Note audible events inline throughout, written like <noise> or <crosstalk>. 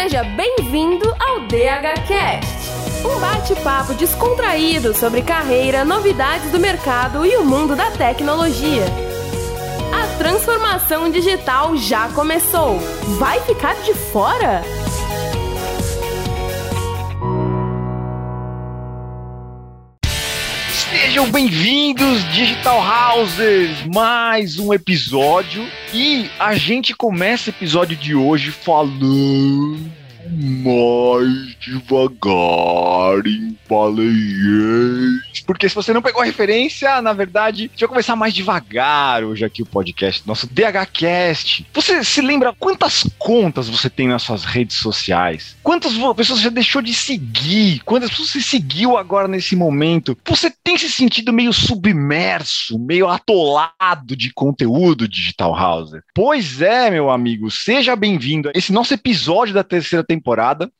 Seja bem-vindo ao DHCast, um bate-papo descontraído sobre carreira, novidades do mercado e o mundo da tecnologia. A transformação digital já começou. Vai ficar de fora? Sejam bem-vindos, Digital Houses! Mais um episódio e a gente começa o episódio de hoje falando mais devagar em. Porque se você não pegou a referência, na verdade, a gente vai começar mais devagar hoje aqui o podcast, nosso DHCast. Você se lembra quantas contas você tem nas suas redes sociais? Quantas pessoas já deixou de seguir? Quantas pessoas você seguiu agora nesse momento? Você tem se sentido meio submerso, meio atolado de conteúdo Digital House? Pois é, meu amigo, seja bem-vindo a esse nosso episódio da terceira temporada.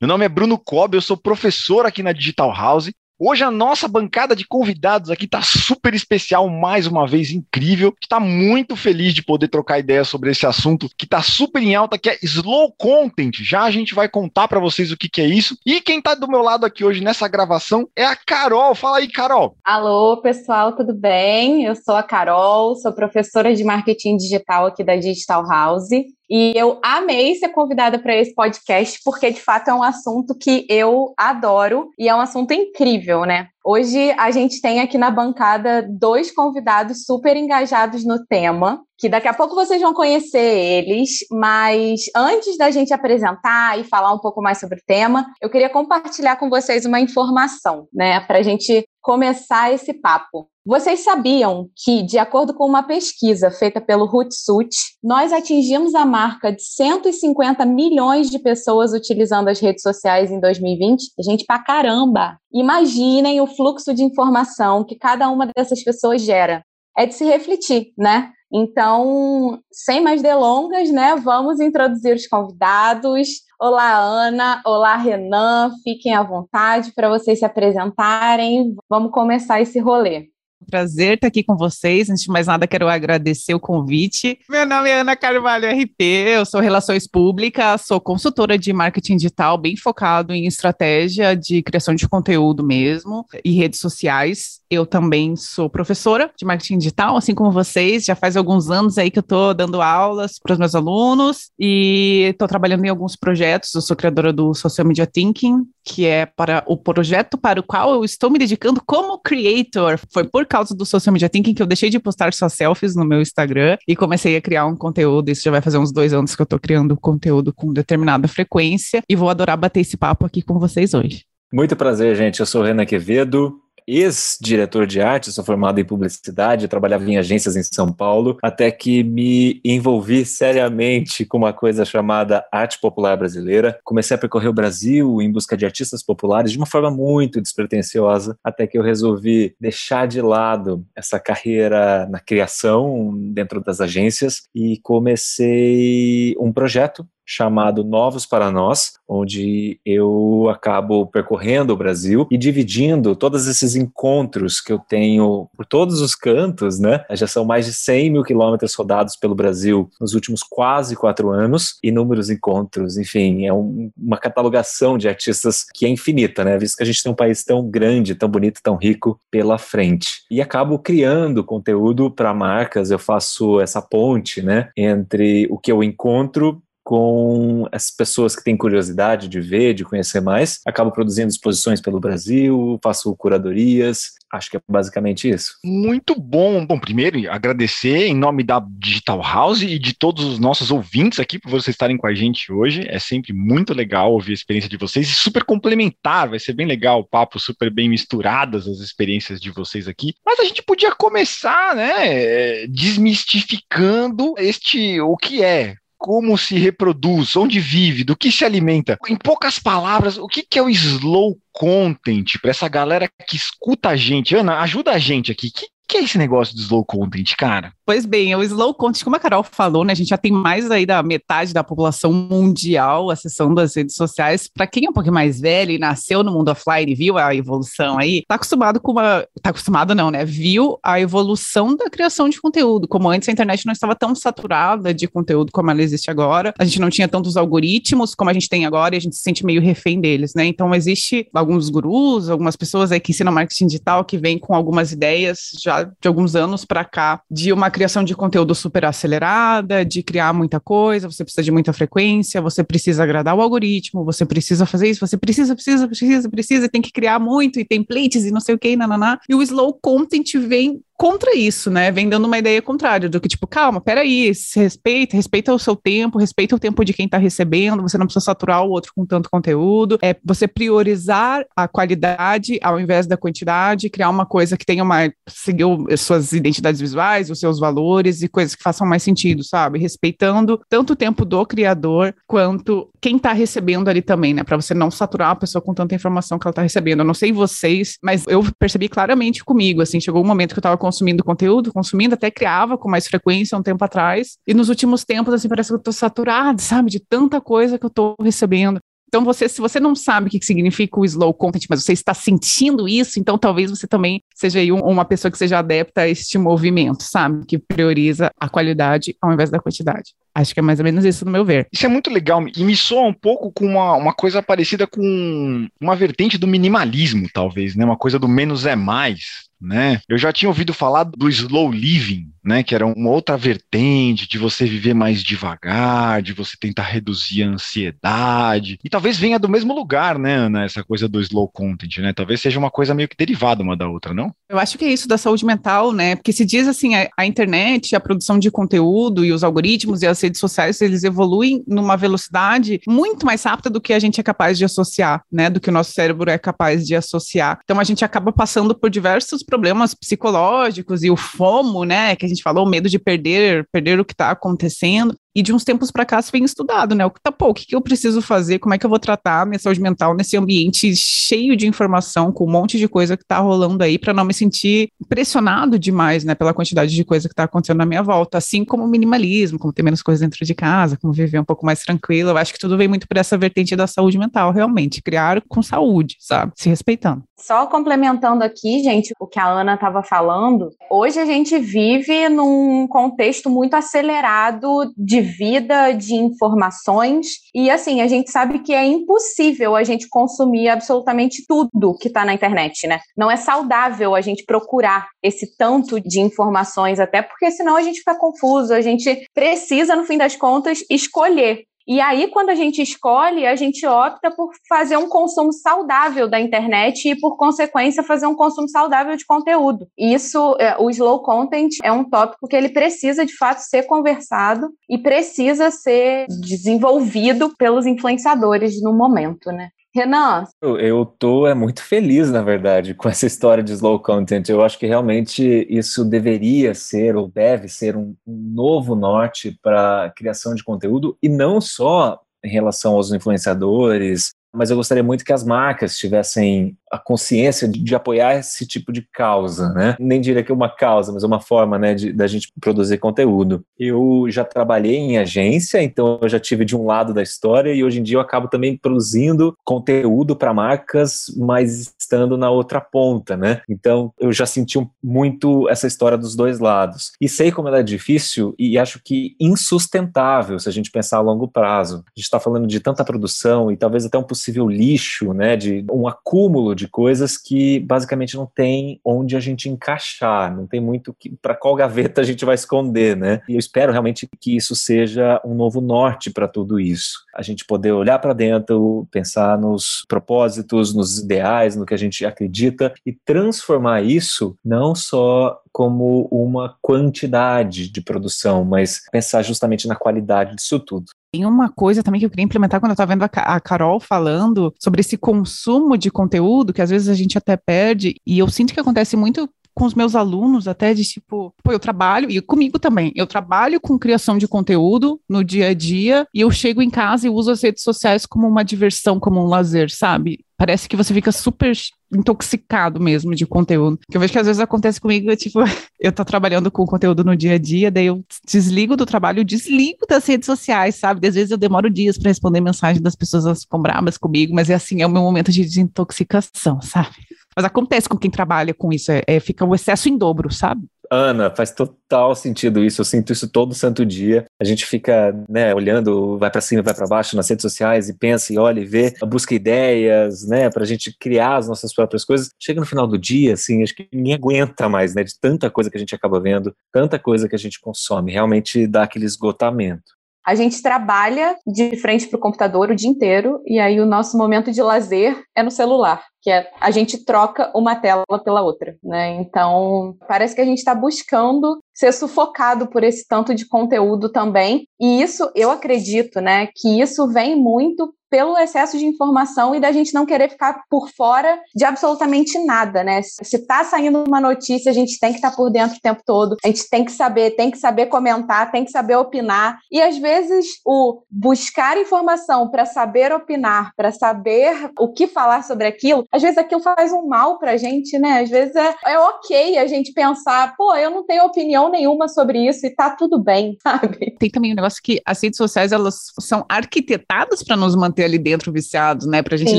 Meu nome é Bruno Cobb, eu sou professor aqui na Digital House Hoje a nossa bancada de convidados aqui está super especial, mais uma vez incrível. Está muito feliz de poder trocar ideias sobre esse assunto que está super em alta, que é slow content. Já a gente vai contar para vocês o que, que é isso. E quem está do meu lado aqui hoje nessa gravação é a Carol. Fala aí, Carol. Alô, pessoal, tudo bem? Eu sou a Carol, sou professora de marketing digital aqui da Digital House. E eu amei ser convidada para esse podcast, porque de fato é um assunto que eu adoro e é um assunto incrível, né? Hoje a gente tem aqui na bancada dois convidados super engajados no tema, que daqui a pouco vocês vão conhecer eles, mas antes da gente apresentar e falar um pouco mais sobre o tema, eu queria compartilhar com vocês uma informação, né, para a gente começar esse papo. Vocês sabiam que, de acordo com uma pesquisa feita pelo Hootsuite, nós atingimos a marca de 150 milhões de pessoas utilizando as redes sociais em 2020? Gente, pra caramba! Imaginem o fluxo de informação que cada uma dessas pessoas gera. É de se refletir, né? Então, sem mais delongas, né, vamos introduzir os convidados. Olá, Ana. Olá, Renan. Fiquem à vontade para vocês se apresentarem. Vamos começar esse rolê. Prazer estar aqui com vocês. Antes de mais nada, quero agradecer o convite. Meu nome é Ana Carvalho RP, eu sou Relações Públicas, sou consultora de marketing digital, bem focado em estratégia de criação de conteúdo mesmo e redes sociais. Eu também sou professora de marketing digital, assim como vocês. Já faz alguns anos aí que eu estou dando aulas para os meus alunos e estou trabalhando em alguns projetos. Eu sou criadora do Social Media Thinking, que é para o projeto para o qual eu estou me dedicando como creator. Foi por causa do Social Media Thinking que eu deixei de postar só selfies no meu Instagram e comecei a criar um conteúdo. Isso já vai fazer uns dois anos que eu estou criando conteúdo com determinada frequência e vou adorar bater esse papo aqui com vocês hoje. Muito prazer, gente. Eu sou Renan Quevedo, ex-diretor de arte, sou formado em publicidade, trabalhava em agências em São Paulo, até que me envolvi seriamente com uma coisa chamada arte popular brasileira. Comecei a percorrer o Brasil em busca de artistas populares de uma forma muito despretensiosa, até que eu resolvi deixar de lado essa carreira na criação dentro das agências e comecei um projeto chamado Novos para Nós, onde eu acabo percorrendo o Brasil e dividindo todos esses encontros que eu tenho por todos os cantos, né? Já são mais de 100 mil quilômetros rodados pelo Brasil nos últimos quase quatro anos, inúmeros encontros, enfim, é um, uma catalogação de artistas que é infinita, né? Visto que a gente tem um país tão grande, tão bonito, tão rico pela frente. E acabo criando conteúdo para marcas, eu faço essa ponte, né, entre o que eu encontro com as pessoas que têm curiosidade de ver, de conhecer mais. Acabo produzindo exposições pelo Brasil, faço curadorias. Acho que é basicamente isso. Muito bom. Bom, primeiro, agradecer em nome da Digital House e de todos os nossos ouvintes aqui por vocês estarem com a gente hoje. É sempre muito legal ouvir a experiência de vocês e super complementar. Vai ser bem legal o papo, super bem misturadas as experiências de vocês aqui. Mas a gente podia começar, né, desmistificando este o que é como se reproduz, onde vive, do que se alimenta. Em poucas palavras, o que, que é o slow content para essa galera que escuta a gente? Ana, ajuda a gente aqui. O que, que é esse negócio do slow content, cara? Pois bem, o slow content, como a Carol falou, né, a gente já tem mais aí da metade da população mundial acessando as redes sociais. Para quem é um pouquinho mais velho e nasceu no mundo offline, viu a evolução aí, tá acostumado com uma, tá acostumado não, né? Viu a evolução da criação de conteúdo. Como antes a internet não estava tão saturada de conteúdo como ela existe agora, a gente não tinha tantos algoritmos como a gente tem agora e a gente se sente meio refém deles, né? Então existe alguns gurus, algumas pessoas aí que ensinam marketing digital que vêm com algumas ideias já de alguns anos para cá de uma criação de conteúdo super acelerada, de criar muita coisa, você precisa de muita frequência, você precisa agradar o algoritmo, você precisa fazer isso, você precisa, precisa, precisa, precisa, tem que criar muito e templates e não sei o que, nananá. E o slow content vem contra isso, né? Vem dando uma ideia contrária, do que, tipo, calma, peraí, se respeita, respeita o seu tempo, respeita o tempo de quem está recebendo, você não precisa saturar o outro com tanto conteúdo, é você priorizar a qualidade ao invés da quantidade, criar uma coisa que tenha uma, seguir suas identidades visuais, os seus valores e coisas que façam mais sentido, sabe? Respeitando tanto o tempo do criador quanto quem está recebendo ali também, né? Para você não saturar a pessoa com tanta informação que ela está recebendo. Eu não sei vocês, mas eu percebi claramente comigo, assim, chegou um momento que eu estava consumindo conteúdo, consumindo, até criava com mais frequência um tempo atrás. E nos últimos tempos, assim, parece que eu tô saturada, sabe, de tanta coisa que eu tô recebendo. Então, você, se você não sabe o que significa o slow content, mas você está sentindo isso, então talvez você também seja um, uma pessoa que seja adepta a este movimento, sabe? Que prioriza a qualidade ao invés da quantidade. Acho que é mais ou menos isso no meu ver. Isso é muito legal e me soa um pouco com uma, uma coisa parecida com uma vertente do minimalismo, talvez, né? Uma coisa do menos é mais né? Eu já tinha ouvido falar do slow living, né? Que era uma outra vertente de você viver mais devagar, de você tentar reduzir a ansiedade. E talvez venha do mesmo lugar, né, Ana? Essa coisa do slow content, né? Talvez seja uma coisa meio que derivada uma da outra, não? Eu acho que é isso da saúde mental, né? Porque se diz assim, a, a internet, a produção de conteúdo e os algoritmos e as redes sociais, eles evoluem numa velocidade muito mais rápida do que a gente é capaz de associar, né? Do que o nosso cérebro é capaz de associar. Então a gente acaba passando por diversos problemas psicológicos e o FOMO, né, que a gente falou, o medo de perder, perder o que está acontecendo. E de uns tempos para cá se vem estudado, né? O que tá, pô, o que, que eu preciso fazer? Como é que eu vou tratar a minha saúde mental nesse ambiente cheio de informação, com um monte de coisa que tá rolando aí, para não me sentir pressionado demais, né, pela quantidade de coisa que tá acontecendo na minha volta, assim como o minimalismo, como ter menos coisas dentro de casa, como viver um pouco mais tranquilo. Eu acho que tudo vem muito por essa vertente da saúde mental, realmente, criar com saúde, sabe? Se respeitando. Só complementando aqui, gente, o que a Ana estava falando, hoje a gente vive num contexto muito acelerado de vida, de informações, e assim, a gente sabe que é impossível a gente consumir absolutamente tudo que está na internet, né? Não é saudável a gente procurar esse tanto de informações, até porque senão a gente fica confuso, a gente precisa, no fim das contas, escolher e aí, quando a gente escolhe, a gente opta por fazer um consumo saudável da internet e, por consequência, fazer um consumo saudável de conteúdo. Isso, é, o slow content é um tópico que ele precisa, de fato, ser conversado e precisa ser desenvolvido pelos influenciadores no momento, né? Renan? Eu, tô é muito feliz, na verdade, com essa história de slow content. Eu acho que realmente isso deveria ser ou deve ser um, um novo norte para criação de conteúdo e não só em relação aos influenciadores, mas eu gostaria muito que as marcas tivessem a consciência de, de, apoiar esse tipo de causa, né? Nem diria que é uma causa, mas uma forma, né, da gente produzir conteúdo. Eu já trabalhei em agência, então eu já tive de um lado da história e hoje em dia eu acabo também produzindo conteúdo para marcas, mas estando na outra ponta, né? Então eu já senti muito essa história dos dois lados e sei como ela é difícil e acho que insustentável se a gente pensar a longo prazo. A gente está falando de tanta produção e talvez até um possível lixo, né? De um acúmulo de coisas que basicamente não tem onde a gente encaixar, não tem muito para qual gaveta a gente vai esconder, né? E eu espero realmente que isso seja um novo norte para tudo isso. A gente poder olhar para dentro, pensar nos propósitos, nos ideais, no que a gente acredita e transformar isso não só como uma quantidade de produção, mas pensar justamente na qualidade disso tudo. Tem uma coisa também que eu queria implementar quando eu estava vendo a, Carol falando sobre esse consumo de conteúdo, que às vezes a gente até perde, e eu sinto que acontece muito com os meus alunos, até de tipo, pô, eu trabalho, e comigo também, eu trabalho com criação de conteúdo no dia a dia, e eu chego em casa e uso as redes sociais como uma diversão, como um lazer, sabe? Parece que você fica super intoxicado mesmo de conteúdo. Que eu vejo que às vezes acontece comigo, tipo, <laughs> eu tô trabalhando com conteúdo no dia a dia, daí eu desligo do trabalho, desligo das redes sociais, sabe? Às vezes eu demoro dias para responder mensagem das pessoas, elas ficam bravas comigo, mas é assim, é o meu momento de desintoxicação, sabe? Mas acontece com quem trabalha com isso, é, é fica o excesso em dobro, sabe? Ana, faz total sentido isso. Eu sinto isso todo santo dia. A gente fica, né, olhando, vai para cima, vai para baixo nas redes sociais e pensa e olha e vê, busca ideias, né, para a gente criar as nossas próprias coisas. Chega no final do dia, assim, acho que ninguém aguenta mais, né, de tanta coisa que a gente acaba vendo, tanta coisa que a gente consome. Realmente dá aquele esgotamento. A gente trabalha de frente para o computador o dia inteiro e aí o nosso momento de lazer é no celular que é a gente troca uma tela pela outra, né? Então, parece que a gente está buscando ser sufocado por esse tanto de conteúdo também. E isso, eu acredito, né, que isso vem muito pelo excesso de informação e da gente não querer ficar por fora de absolutamente nada, né? Se está saindo uma notícia, a gente tem que estar tá por dentro o tempo todo, a gente tem que saber, tem que saber comentar, tem que saber opinar. E às vezes o buscar informação para saber opinar, para saber o que falar sobre aquilo, às vezes aquilo faz um mal pra gente, né? Às vezes é, é ok a gente pensar, pô, eu não tenho opinião nenhuma sobre isso e tá tudo bem, <laughs> sabe? Tem também um negócio que as redes sociais, elas são arquitetadas para nos manter ali dentro viciados, né? Pra gente Sim.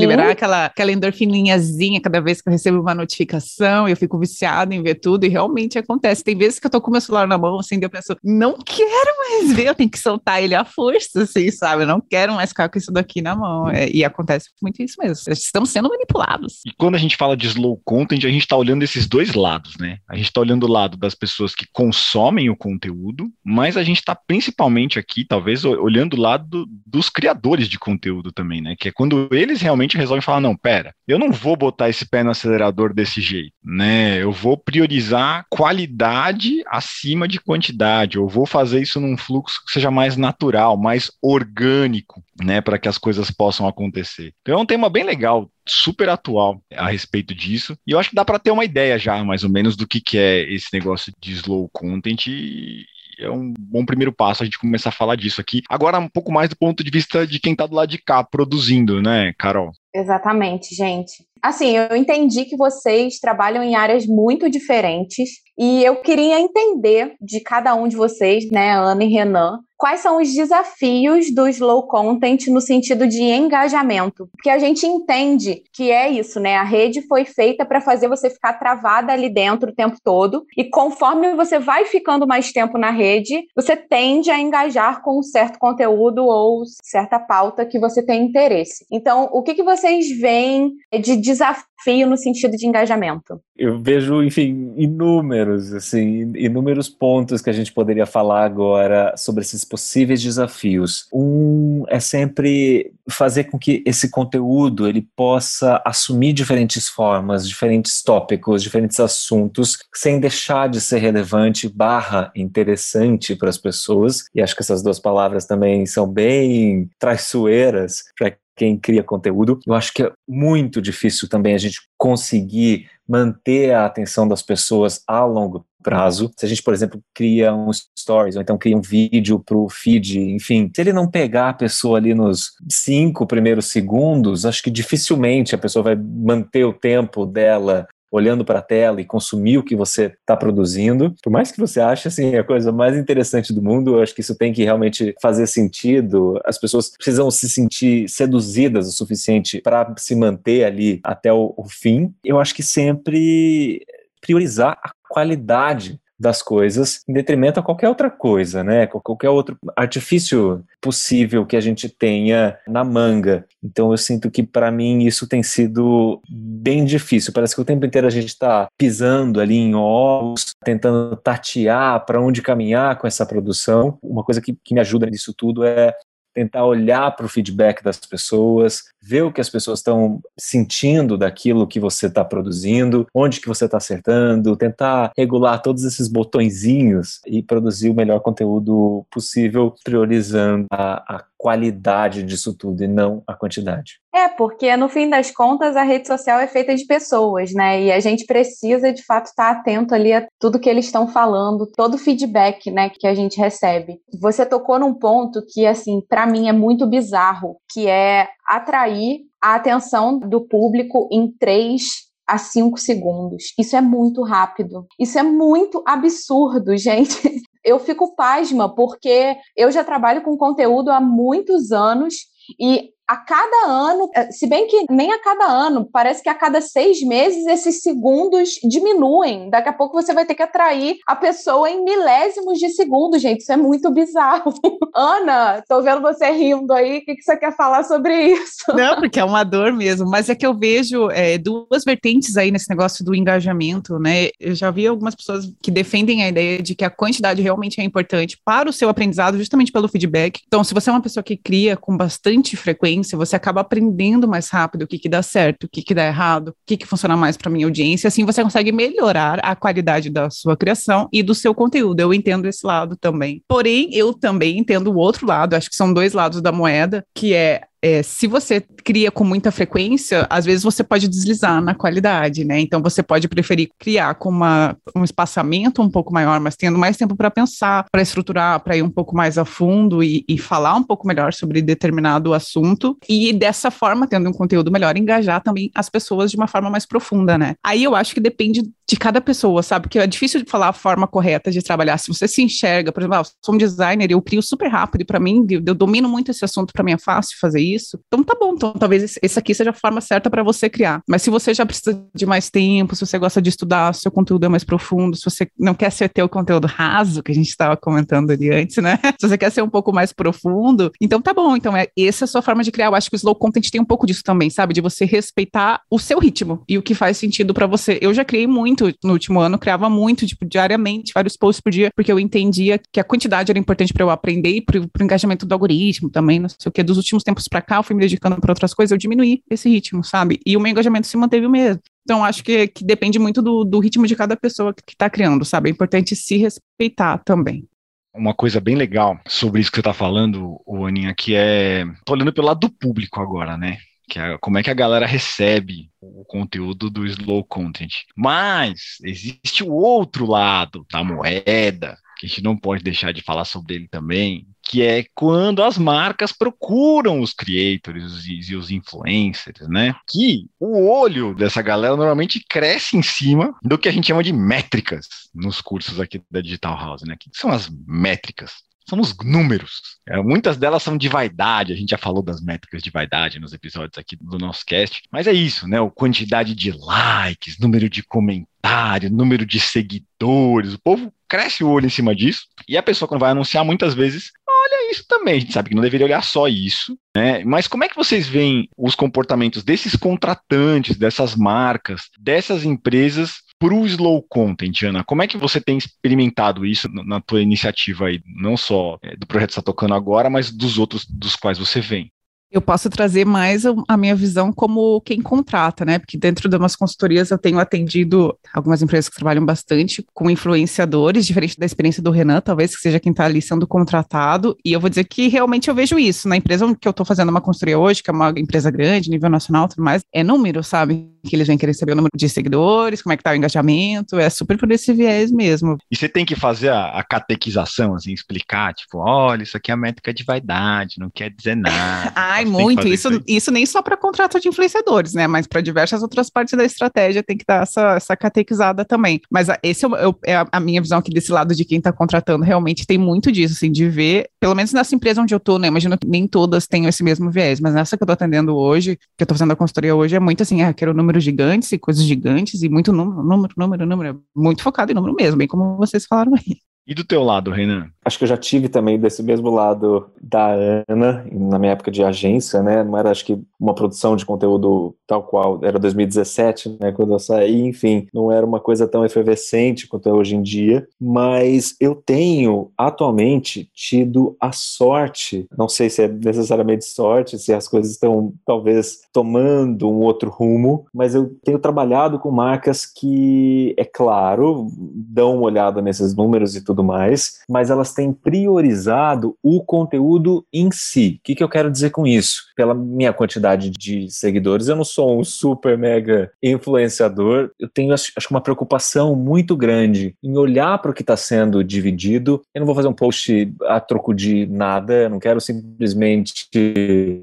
liberar aquela, aquela endorfininhazinha cada vez que eu recebo uma notificação, eu fico viciado em ver tudo e realmente acontece. Tem vezes que eu tô com o meu celular na mão, assim, eu penso, não quero mais ver, eu tenho que soltar ele à força, assim, sabe? Eu não quero mais ficar com isso daqui na mão. É, e acontece muito isso mesmo. Estamos sendo manipulados lados. E quando a gente fala de slow content, a gente está olhando esses dois lados, né? A gente está olhando o lado das pessoas que consomem o conteúdo, mas a gente está principalmente aqui, talvez, olhando o lado do, dos criadores de conteúdo também, né? Que é quando eles realmente resolvem falar, não, pera, eu não vou botar esse pé no acelerador desse jeito, né? Eu vou priorizar qualidade acima de quantidade, eu vou fazer isso num fluxo que seja mais natural, mais orgânico, né? Para que as coisas possam acontecer. Então é um tema bem legal super atual a respeito disso. E eu acho que dá para ter uma ideia já, mais ou menos, do que, que é esse negócio de slow content. E é um bom primeiro passo a gente começar a falar disso aqui. Agora, um pouco mais do ponto de vista de quem está do lado de cá produzindo, né, Carol? Exatamente, gente. Assim, eu entendi que vocês trabalham em áreas muito diferentes e eu queria entender de cada um de vocês, né, Ana e Renan, quais são os desafios do slow content no sentido de engajamento? Porque a gente entende que é isso, né? A rede foi feita para fazer você ficar travada ali dentro o tempo todo, e conforme você vai ficando mais tempo na rede, você tende a engajar com um certo conteúdo ou certa pauta que você tem interesse. Então, o que, que vocês veem de desafio no sentido de engajamento? Eu vejo, enfim, inúmeros, assim, inúmeros pontos que a gente poderia falar agora sobre esses possíveis desafios. Um é sempre fazer com que esse conteúdo ele possa assumir diferentes formas, diferentes tópicos, diferentes assuntos, sem deixar de ser relevante barra interessante para as pessoas. E acho que essas duas palavras também são bem traiçoeiras para quem cria conteúdo. Eu acho que é muito difícil também a gente conseguir manter a atenção das pessoas a longo prazo. Se a gente, por exemplo, cria um stories, ou então cria um vídeo para o feed, enfim, se ele não pegar a pessoa ali nos cinco primeiros segundos, acho que dificilmente a pessoa vai manter o tempo dela olhando para a tela e consumir o que você está produzindo. Por mais que você ache assim a coisa mais interessante do mundo, eu acho que isso tem que realmente fazer sentido. As pessoas precisam se sentir seduzidas o suficiente para se manter ali até o, o fim. Eu acho que sempre priorizar a qualidade das coisas em detrimento a qualquer outra coisa, né? Qualquer outro artifício possível que a gente tenha na manga. Então eu sinto que para mim isso tem sido bem difícil. Parece que o tempo inteiro a gente está pisando ali em ovos, tentando tatear para onde caminhar com essa produção. Uma coisa que, que me ajuda nisso tudo é tentar olhar para o feedback das pessoas, ver o que as pessoas estão sentindo daquilo que você está produzindo, onde que você está acertando, tentar regular todos esses botõezinhos e produzir o melhor conteúdo possível, priorizando a, a qualidade disso tudo e não a quantidade. É, porque no fim das contas a rede social é feita de pessoas, né? E a gente precisa de fato estar atento ali a tudo que eles estão falando, todo o feedback, né, que a gente recebe. Você tocou num ponto que assim, para mim é muito bizarro, que é atrair a atenção do público em três a cinco segundos. Isso é muito rápido. Isso é muito absurdo, <laughs> gente. Eu fico pasma porque eu já trabalho com conteúdo há muitos anos e a cada ano, eh, se bem que nem a cada ano, parece que a cada seis meses esses segundos diminuem. Daqui a pouco você vai ter que atrair a pessoa em milésimos de segundo, gente. Isso é muito bizarro. <laughs> Ana, tô vendo você rindo aí. O que, que você quer falar sobre isso? Não, porque é uma dor mesmo. Mas é que eu vejo é, duas vertentes aí nesse negócio do engajamento, né? Eu já vi algumas pessoas que defendem a ideia de que a quantidade realmente é importante para o seu aprendizado, justamente pelo feedback. Então, se você é uma pessoa que cria com bastante frequência, audiência, você acaba aprendendo mais rápido o que, que dá certo, o que, que dá errado, o que, que funciona mais para minha audiência, assim você consegue melhorar a qualidade da sua criação e do seu conteúdo. Eu entendo esse lado também. Porém, eu também entendo o outro lado, acho que são dois lados da moeda, que é é, se você cria com muita frequência, às vezes você pode deslizar na qualidade, né? Então você pode preferir criar com uma, um espaçamento um pouco maior, mas tendo mais tempo para pensar, para estruturar, para ir um pouco mais a fundo e, e, falar um pouco melhor sobre determinado assunto, e dessa forma, tendo um conteúdo melhor, engajar também as pessoas de uma forma mais profunda, né? Aí eu acho que depende de cada pessoa, sabe? Porque é difícil de falar a forma correta de trabalhar. Se você se enxerga, por exemplo, ah, eu sou um designer, eu crio super rápido, e para mim, eu domino muito esse assunto, para mim é fácil fazer isso. Então tá bom, então talvez esse aqui seja a forma certa para você criar. Mas se você já precisa de mais tempo, se você gosta de estudar, se seu conteúdo é mais profundo, se você não quer ser ter o conteúdo raso, que a gente estava comentando ali antes, né? <laughs> Se você quer ser um pouco mais profundo, então tá bom. Então é essa é a sua forma de criar. Eu acho que o slow content tem um pouco disso também, sabe? De você respeitar o seu ritmo e o que faz sentido para você. Eu já criei muito no último ano, criava muito, tipo, diariamente, vários posts por dia, porque eu entendia que a quantidade era importante para eu aprender e pro, pro engajamento do algoritmo também, não sei o que. Dos últimos tempos para cá, eu fui me dedicando para outras coisas, eu diminuí esse ritmo, sabe? E o meu engajamento se manteve o mesmo. Então, acho que, que depende muito do, do ritmo de cada pessoa que está criando, sabe? É importante se respeitar também uma coisa bem legal sobre isso que você está falando, o Aninha, que é. Tô olhando pelo lado do público agora, né? É como é que a galera recebe o conteúdo do slow content. Mas existe o outro lado da moeda, que a gente não pode deixar de falar sobre ele também, que é quando as marcas procuram os creators e, os influencers, né? Que o olho dessa galera normalmente cresce em cima do que a gente chama de métricas nos cursos aqui da Digital House, né? Que são as métricas? São os números. É, muitas delas são de vaidade, a gente já falou das métricas de vaidade nos episódios aqui do nosso cast, mas é isso, né? A quantidade de likes, número de comentários, número de seguidores, o povo cresce o olho em cima disso, e a pessoa quando vai anunciar muitas vezes olha isso também, a gente sabe que não deveria olhar só isso, né? Mas como é que vocês veem os comportamentos desses contratantes, dessas marcas, dessas empresas para o slow content, Ana, como é que você tem experimentado isso na tua iniciativa aí, não só é, do projeto que está tocando agora, mas dos outros dos quais você vem? Eu posso trazer mais a minha visão como quem contrata, né? Porque dentro de umas consultorias eu tenho atendido algumas empresas que trabalham bastante com influenciadores, diferente da experiência do Renan, talvez que seja quem está ali sendo contratado. E eu vou dizer que realmente eu vejo isso. Na empresa que eu estou fazendo uma consultoria hoje, que é uma empresa grande, nível nacional tudo mais, é número, sabe? Que eles vêm querer saber o número de seguidores, como é que tá o engajamento, é super por esse viés mesmo. E você tem que fazer a, a catequização, assim, explicar, tipo, olha, isso aqui é a métrica de vaidade, não quer dizer nada. <laughs> ah, muito. Isso, isso, isso, nem só para contrato de influenciadores, né? Mas para diversas outras partes da estratégia tem que dar essa, essa catequizada também. Mas esse é, é, a minha visão aqui desse lado de quem está contratando. Realmente tem muito disso, assim, de ver, pelo menos nessa empresa onde eu tô, né? Imagino que nem todas tenham esse mesmo viés, mas nessa que eu tô atendendo hoje, que eu tô fazendo a consultoria hoje, é muito assim, é, quero números gigantes e coisas gigantes e muito número, número, número, número. Muito focado em número mesmo, bem como vocês falaram aí. E do teu lado, Renan? Acho que eu já tive também desse mesmo lado da Ana, na minha época de agência, né? Não era, acho que, uma produção de conteúdo tal qual, era 2017, né? Quando eu saí, enfim, não era uma coisa tão efervescente quanto é hoje em dia, mas eu tenho, atualmente, tido a sorte, não sei se é necessariamente sorte, se as coisas estão, talvez, tomando um outro rumo, mas eu tenho trabalhado com marcas que, é claro, dão uma olhada nesses números e tudo mais, mas elas têm priorizado o conteúdo em si. O que, que eu quero dizer com isso? Pela minha quantidade de seguidores, eu não sou um super mega influenciador. Eu tenho, acho, acho uma preocupação muito grande em olhar para o que está sendo dividido. Eu não vou fazer um post a troco de nada, eu não quero simplesmente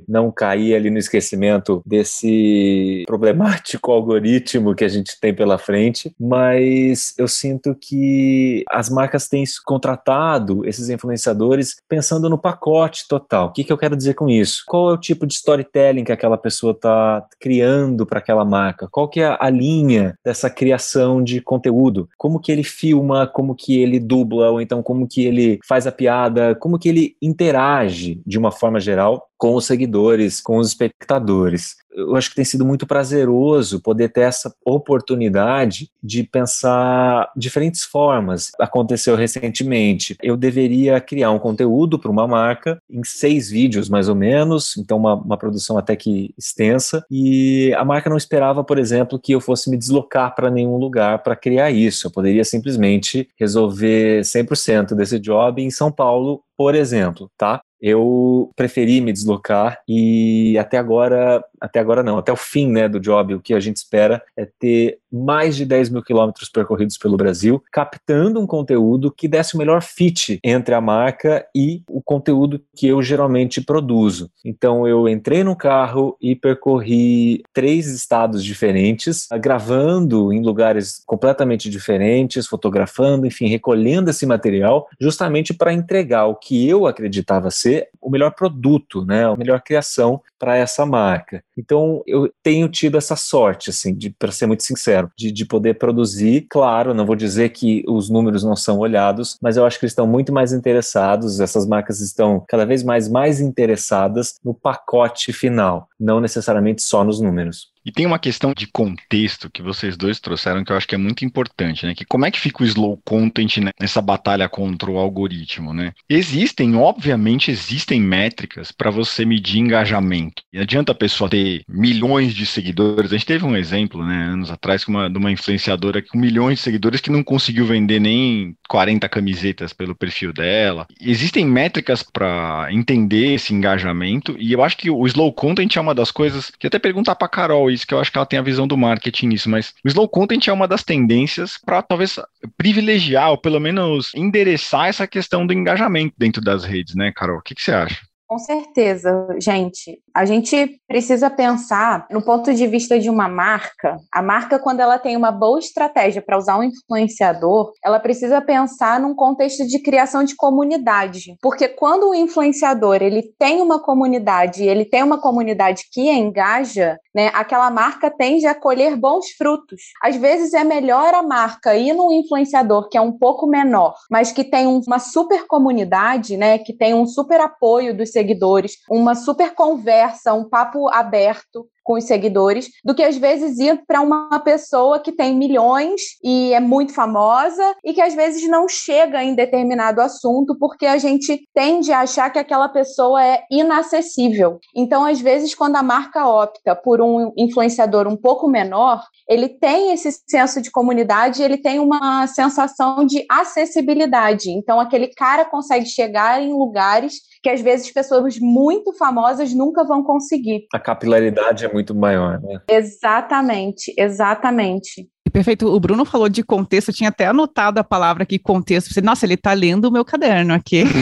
não cair ali no esquecimento desse problemático <laughs> algoritmo que a gente tem pela frente, mas eu sinto que as marcas têm contratado esses influenciadores pensando no pacote total. O que, que eu quero dizer com isso? Qual é o tipo de storytelling que aquela pessoa está criando para aquela marca? Qual que é a linha dessa criação de conteúdo? Como que ele filma, como que ele dubla, ou então como que ele faz a piada, como que ele interage de uma forma geral com os seguidores, com os espectadores. Eu acho que tem sido muito prazeroso poder ter essa oportunidade de pensar diferentes formas. Aconteceu recentemente. Eu deveria criar um conteúdo para uma marca em seis vídeos, mais ou menos, então uma, uma produção até que extensa, e a marca não esperava, por exemplo, que eu fosse me deslocar para nenhum lugar para criar isso. Eu poderia simplesmente resolver 100% desse job em São Paulo, por exemplo, tá? Eu preferi me deslocar e até agora, até agora não, até o fim né, do job, o que a gente espera é ter mais de 10 mil quilômetros percorridos pelo Brasil, captando um conteúdo que desse o melhor fit entre a marca e o conteúdo que eu geralmente produzo. Então eu entrei no carro e percorri três estados diferentes, gravando em lugares completamente diferentes, fotografando, enfim, recolhendo esse material, justamente para entregar o que eu acreditava ser o melhor produto, né, a melhor criação para essa marca. Então, eu tenho tido essa sorte, assim, para ser muito sincero, de, de poder produzir. Claro, não vou dizer que os números não são olhados, mas eu acho que eles estão muito mais interessados, essas marcas estão cada vez mais, mais interessadas no pacote final, não necessariamente só nos números. E tem uma questão de contexto que vocês dois trouxeram que eu acho que é muito importante, né? Que como é que fica o slow content nessa batalha contra o algoritmo, né? Existem, obviamente, existem métricas para você medir engajamento. E adianta a pessoa ter milhões de seguidores. A gente teve um exemplo, né, anos atrás, com uma, de uma influenciadora com milhões de seguidores que não conseguiu vender nem 40 camisetas pelo perfil dela. Existem métricas para entender esse engajamento e eu acho que o slow content é uma das coisas que até perguntar para Carol isso, que eu acho que ela tem a visão do marketing nisso, mas o slow content é uma das tendências para talvez privilegiar ou pelo menos endereçar essa questão do engajamento dentro das redes, né, Carol? O que, que você acha? Com certeza, gente. A gente precisa pensar no ponto de vista de uma marca. A marca, quando ela tem uma boa estratégia para usar um influenciador, ela precisa pensar num contexto de criação de comunidade. Porque quando o influenciador ele tem uma comunidade, ele tem uma comunidade que engaja, né, aquela marca tende a colher bons frutos. Às vezes é melhor a marca ir num influenciador que é um pouco menor, mas que tem uma super comunidade, né, que tem um super apoio dos seguidores, uma super conversa, um papo aberto com os seguidores, do que às vezes ir para uma pessoa que tem milhões e é muito famosa e que às vezes não chega em determinado assunto porque a gente tende a achar que aquela pessoa é inacessível. Então, às vezes, quando a marca opta por um influenciador um pouco menor, ele tem esse senso de comunidade, ele tem uma sensação de acessibilidade. Então, aquele cara consegue chegar em lugares que às vezes pessoas muito famosas nunca vão conseguir. A capilaridade é muito maior, né? Exatamente, exatamente. Perfeito. O Bruno falou de contexto, eu tinha até anotado a palavra aqui, contexto. Nossa, ele está lendo o meu caderno aqui. <laughs>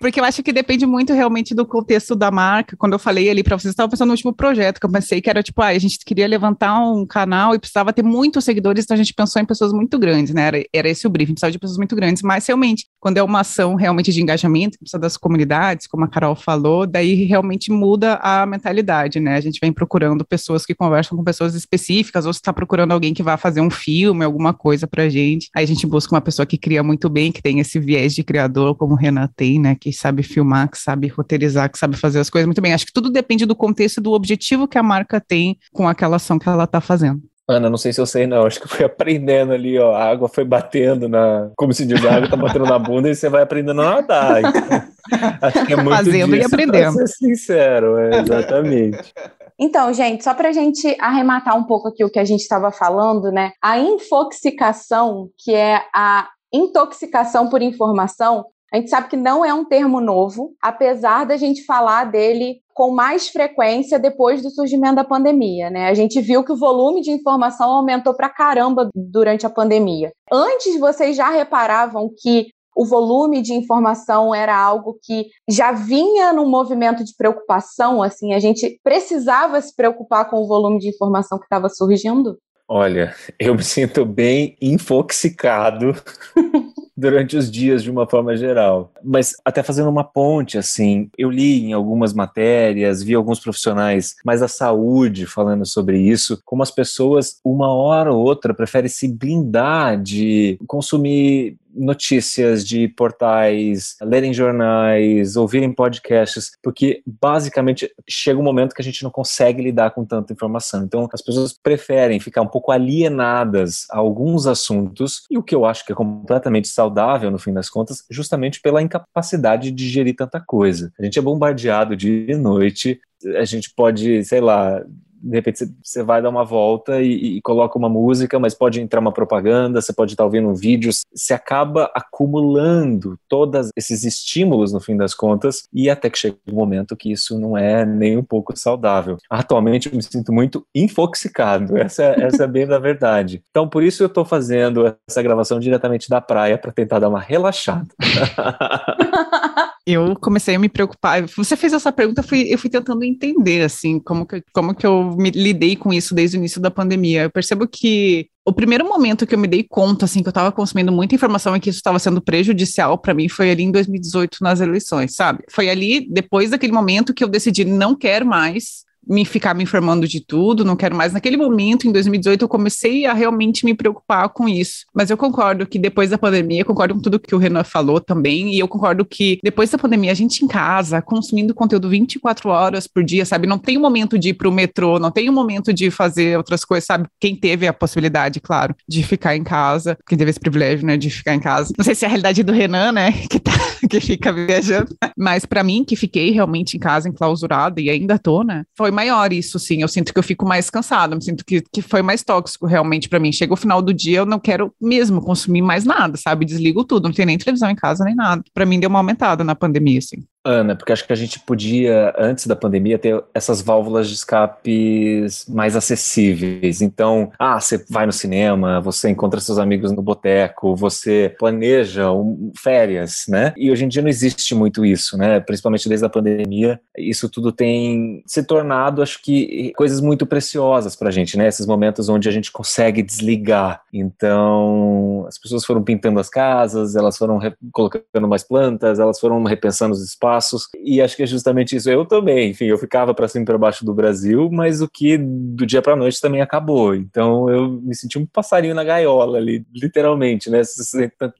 Porque eu acho que depende muito realmente do contexto da marca. Quando eu falei ali para vocês, estava pensando no último projeto que eu pensei que era tipo, ah, a gente queria levantar um canal e precisava ter muitos seguidores, então a gente pensou em pessoas muito grandes, né? Era, era esse o briefing, precisava de pessoas muito grandes. Mas realmente, quando é uma ação realmente de engajamento, precisa das comunidades, como a Carol falou, daí realmente muda a mentalidade, né? A gente vem procurando pessoas que conversam com pessoas específicas, ou se está procurando alguém que vá fazer um filme, alguma coisa pra gente. Aí a gente busca uma pessoa que cria muito bem, que tem esse viés de criador, como o Renan tem, né? Que sabe filmar, que sabe roteirizar, que sabe fazer as coisas muito bem. Acho que tudo depende do contexto e do objetivo que a marca tem com aquela ação que ela está fazendo. Ana, não sei se eu sei, não. Acho que eu fui <laughs> aprendendo ali, ó. A água foi batendo na. Como se diz, a água tá batendo na bunda e você vai aprendendo a nadar. Então, <laughs> acho que é muito Fazendo disso, e aprendendo. Pra ser sincero, é, exatamente. Então, gente, só para a gente arrematar um pouco aqui o que a gente estava falando, né? A infoxicação, que é a intoxicação por informação, A gente sabe que não é um termo novo, apesar da gente falar dele com mais frequência depois do surgimento da pandemia, né? A gente viu que o volume de informação aumentou pra caramba durante a pandemia. Antes vocês já reparavam que o volume de informação era algo que já vinha num movimento de preocupação, assim, a gente precisava se preocupar com o volume de informação que estava surgindo? Olha, eu me sinto bem infoxicado <laughs> durante os dias de uma forma geral. Mas até fazendo uma ponte, assim, eu li em algumas matérias, vi alguns profissionais mais da saúde falando sobre isso, como as pessoas, uma hora ou outra, preferem se blindar de consumir notícias de portais, lerem jornais, ouvirem podcasts, porque basicamente chega um momento que a gente não consegue lidar com tanta informação. Então as pessoas preferem ficar um pouco alienadas a alguns assuntos, e o que eu acho que é completamente saudável no fim das contas, justamente pela incapacidade de digerir tanta coisa. A gente é bombardeado dia e noite, a gente pode, sei lá, de repente você vai dar uma volta e, e, coloca uma música, mas pode entrar uma propaganda, você pode estar ouvindo um vídeo, você acaba acumulando todos esses estímulos no fim das contas e até que chega um momento que isso não é nem um pouco saudável. Atualmente eu me sinto muito infoxicado, <laughs> essa, essa é bem da verdade. Então por isso eu estou fazendo essa gravação diretamente da praia para tentar dar uma relaxada. <laughs> eu comecei a me preocupar. Você fez essa pergunta, eu fui, eu fui tentando entender, assim, como que, como que eu me lidei com isso desde o início da pandemia. Eu percebo que o primeiro momento que eu me dei conta, assim, que eu estava consumindo muita informação e que isso estava sendo prejudicial para mim foi ali em 2018 nas eleições, sabe? Foi ali, depois daquele momento que eu decidi não quero mais me ficar me informando de tudo, não quero mais. Naquele momento, em 2018, eu comecei a realmente me preocupar com isso. Mas eu concordo que depois da pandemia, concordo com tudo que o Renan falou também, e eu concordo que depois da pandemia, a gente em casa, consumindo conteúdo 24 horas por dia, sabe? Não tem um momento de ir pro metrô, não tem um momento de fazer outras coisas, sabe? Quem teve a possibilidade, claro, de ficar em casa, quem teve esse privilégio, né, de ficar em casa. Não sei se é a realidade do Renan, né, <laughs> que, tá, que fica viajando, mas para mim, que fiquei realmente em casa, enclausurada, e ainda tô, né, foi maior isso, sim. Eu sinto que eu fico mais cansada, me sinto que, que foi mais tóxico realmente para mim. Chega o final do dia, eu não quero mesmo consumir mais nada, sabe? Desligo tudo, não tem nem televisão em casa nem nada. Para mim deu uma aumentada na pandemia, assim. Ana, porque acho que a gente podia, antes da pandemia, ter essas válvulas de escapes mais acessíveis. Então, ah, você vai no cinema, você encontra seus amigos no boteco, você planeja um, férias, né? E hoje em dia não existe muito isso, né? Principalmente desde a pandemia, isso tudo tem se tornado, acho que, coisas muito preciosas pra gente, né? Esses momentos onde a gente consegue desligar. Então, as pessoas foram pintando as casas, elas foram colocando mais plantas, elas foram repensando os espaços passos, e acho que é justamente isso. Eu também, enfim, eu ficava para cima e para baixo do Brasil, mas o que do dia para noite também acabou. Então eu me senti um passarinho na gaiola ali, literalmente, né?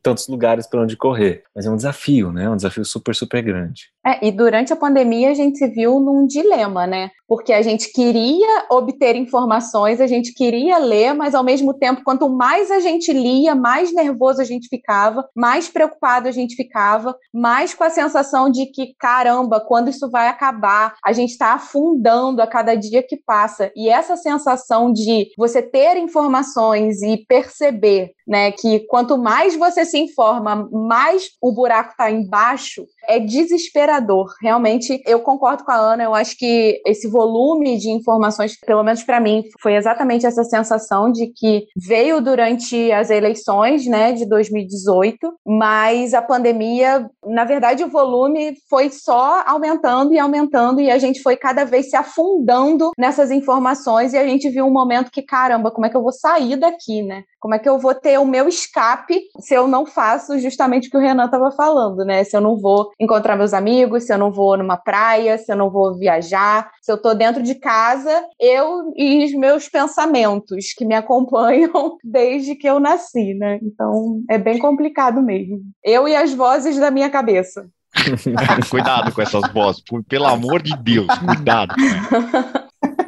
Tantos lugares para onde correr. Mas é um desafio, né? Um desafio super, super grande. É, e durante a pandemia a gente se viu num dilema, né? Porque a gente queria obter informações, a gente queria ler, mas ao mesmo tempo, quanto mais a gente lia, mais nervoso a gente ficava, mais preocupado a gente ficava, mais com a sensação de que caramba, quando isso vai acabar? A gente está afundando a cada dia que passa. E essa sensação de você ter informações e perceber né, que quanto mais você se informa, mais o buraco está embaixo, é desesperador. Realmente, eu concordo com a Ana, eu acho que esse volume de informações, pelo menos para mim, foi exatamente essa sensação de que veio durante as eleições, né, de 2018, mas a pandemia, na verdade, o volume foi só aumentando e aumentando e a gente foi cada vez se afundando nessas informações e a gente viu um momento que, caramba, como é que eu vou sair daqui, né? Como é que eu vou ter o meu escape se eu não faço justamente o que o Renan estava falando, né? Se eu não vou encontrar meus amigos, se eu não vou numa praia, se eu não vou viajar, se eu estou dentro de casa, eu e os meus pensamentos que me <laughs> acompanham desde que eu nasci, né? Então é bem complicado mesmo. Eu e as vozes da minha cabeça. <laughs> cuidado com essas vozes, pelo amor de Deus, cuidado. <laughs>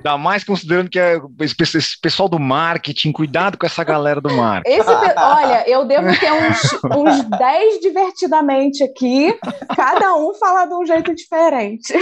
Ainda mais considerando que é esse pessoal do marketing, cuidado com essa galera do marketing. <laughs> Esse, olha, eu devo ter uns, uns 10 divertidamente aqui, cada um fala de um jeito diferente.